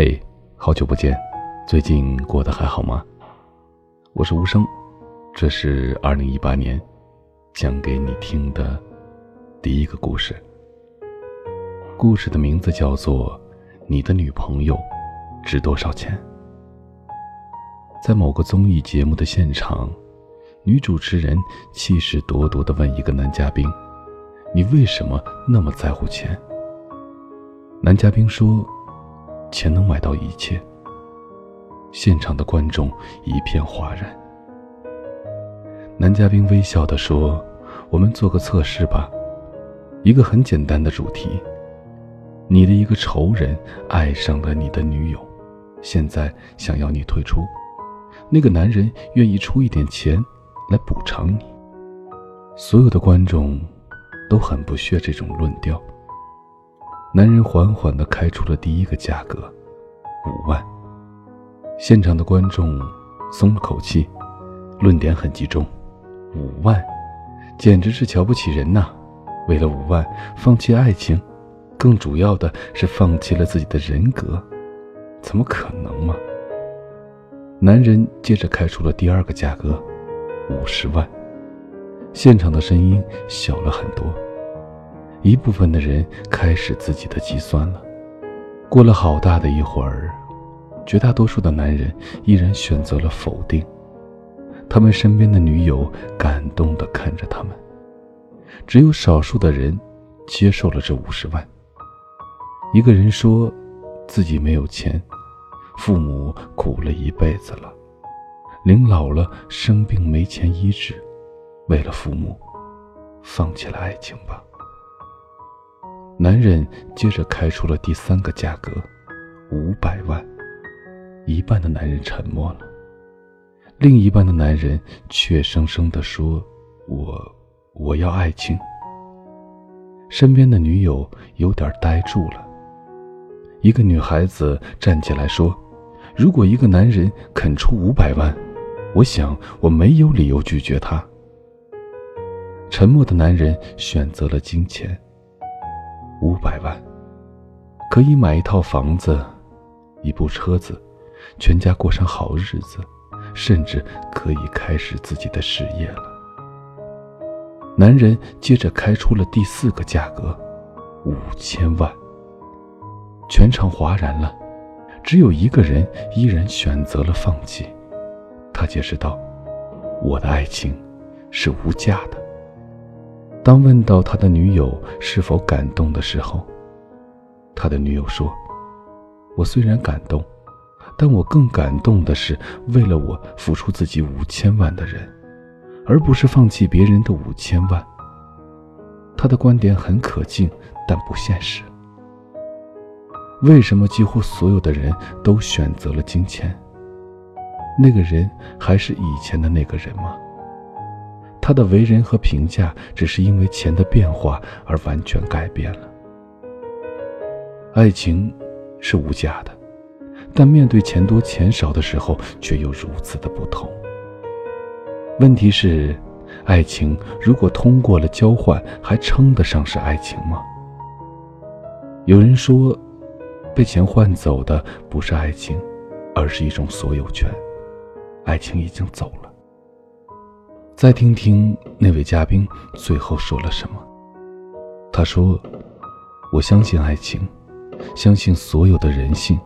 嘿，好久不见，最近过得还好吗？我是无声，这是二零一八年讲给你听的第一个故事。故事的名字叫做《你的女朋友值多少钱》。在某个综艺节目的现场，女主持人气势咄咄地问一个男嘉宾：“你为什么那么在乎钱？”男嘉宾说。钱能买到一切。现场的观众一片哗然。男嘉宾微笑的说：“我们做个测试吧，一个很简单的主题。你的一个仇人爱上了你的女友，现在想要你退出，那个男人愿意出一点钱来补偿你。”所有的观众都很不屑这种论调。男人缓缓地开出了第一个价格，五万。现场的观众松了口气，论点很集中，五万，简直是瞧不起人呐！为了五万放弃爱情，更主要的是放弃了自己的人格，怎么可能嘛？男人接着开出了第二个价格，五十万。现场的声音小了很多。一部分的人开始自己的计算了。过了好大的一会儿，绝大多数的男人依然选择了否定。他们身边的女友感动地看着他们，只有少数的人接受了这五十万。一个人说，自己没有钱，父母苦了一辈子了，临老了生病没钱医治，为了父母，放弃了爱情吧。男人接着开出了第三个价格，五百万。一半的男人沉默了，另一半的男人却生生地说：“我，我要爱情。”身边的女友有点呆住了。一个女孩子站起来说：“如果一个男人肯出五百万，我想我没有理由拒绝他。”沉默的男人选择了金钱。五百万，可以买一套房子，一部车子，全家过上好日子，甚至可以开始自己的事业了。男人接着开出了第四个价格，五千万。全场哗然了，只有一个人依然选择了放弃。他解释道：“我的爱情是无价的。”当问到他的女友是否感动的时候，他的女友说：“我虽然感动，但我更感动的是为了我付出自己五千万的人，而不是放弃别人的五千万。”他的观点很可敬，但不现实。为什么几乎所有的人都选择了金钱？那个人还是以前的那个人吗？他的为人和评价只是因为钱的变化而完全改变了。爱情是无价的，但面对钱多钱少的时候却又如此的不同。问题是，爱情如果通过了交换，还称得上是爱情吗？有人说，被钱换走的不是爱情，而是一种所有权。爱情已经走了。再听听那位嘉宾最后说了什么。他说：“我相信爱情，相信所有的人性，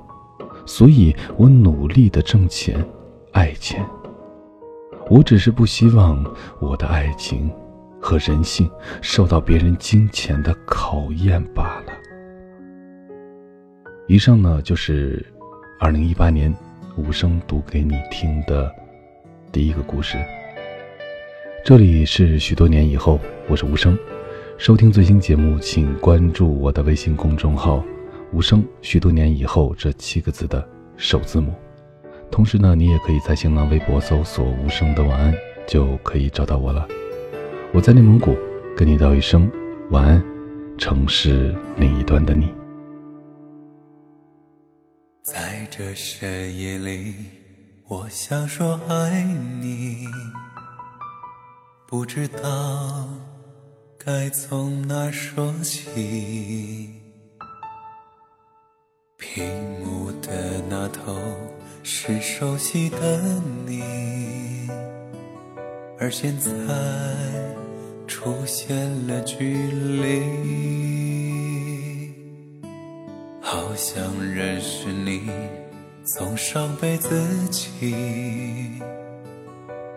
所以我努力的挣钱、爱钱。我只是不希望我的爱情和人性受到别人金钱的考验罢了。”以上呢，就是二零一八年无声读给你听的第一个故事。这里是许多年以后，我是无声。收听最新节目，请关注我的微信公众号“无声”。许多年以后这七个字的首字母。同时呢，你也可以在新浪微博搜索“无声的晚安”，就可以找到我了。我在内蒙古，跟你道一声晚安，城市另一端的你。在这深夜里，我想说爱你。不知道该从哪说起，屏幕。的那头是熟悉的你，而现在出现了距离，好想认识你，从上辈子起，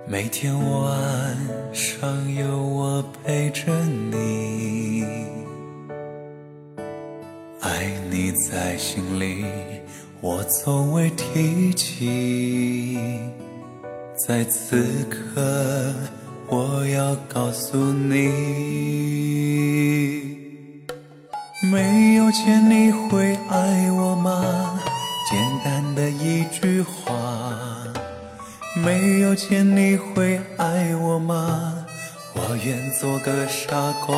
每天晚上有我陪着你。爱你在心里，我从未提起。在此刻，我要告诉你，没有钱你会爱我吗？简单的一句话。没有钱你会爱我吗？我愿做个傻瓜。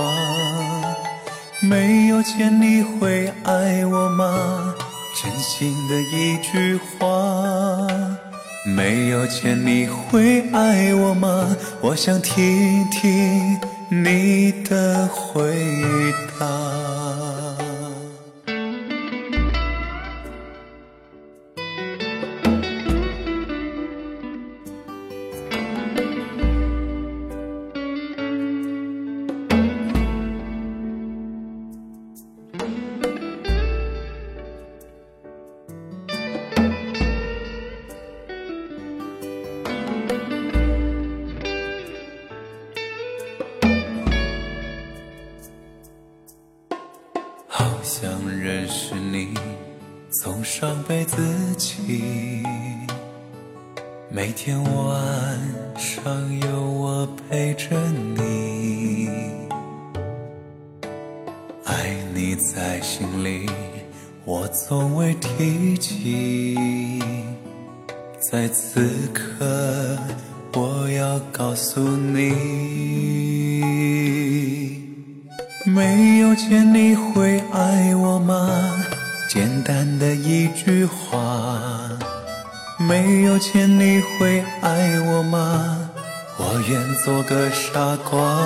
没有钱你会爱我吗？真心的一句话。没有钱你会爱我吗？我想听听你的回答。想认识你，从上辈子起，每天晚上有我陪着你，爱你在心里，我从未提起，在此刻，我要告诉你。没有钱你会爱我吗？简单的一句话。没有钱你会爱我吗？我愿做个傻瓜。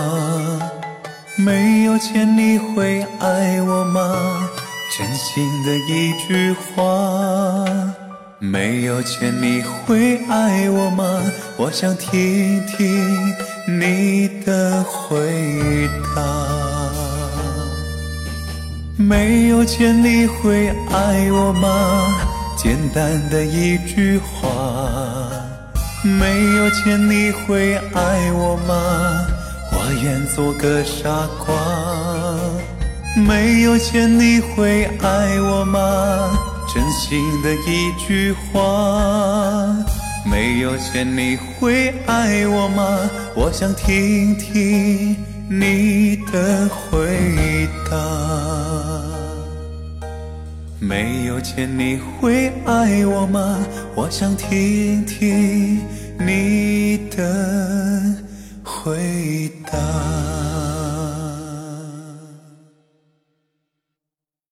没有钱你会爱我吗？真心的一句话。没有钱你会爱我吗？我想听听你的回答。没有钱你会爱我吗？简单的一句话。没有钱你会爱我吗？我愿做个傻瓜。没有钱你会爱我吗？真心的一句话。没有钱你会爱我吗？我想听听你的回答。没有钱你会爱我吗？我想听听你的回答。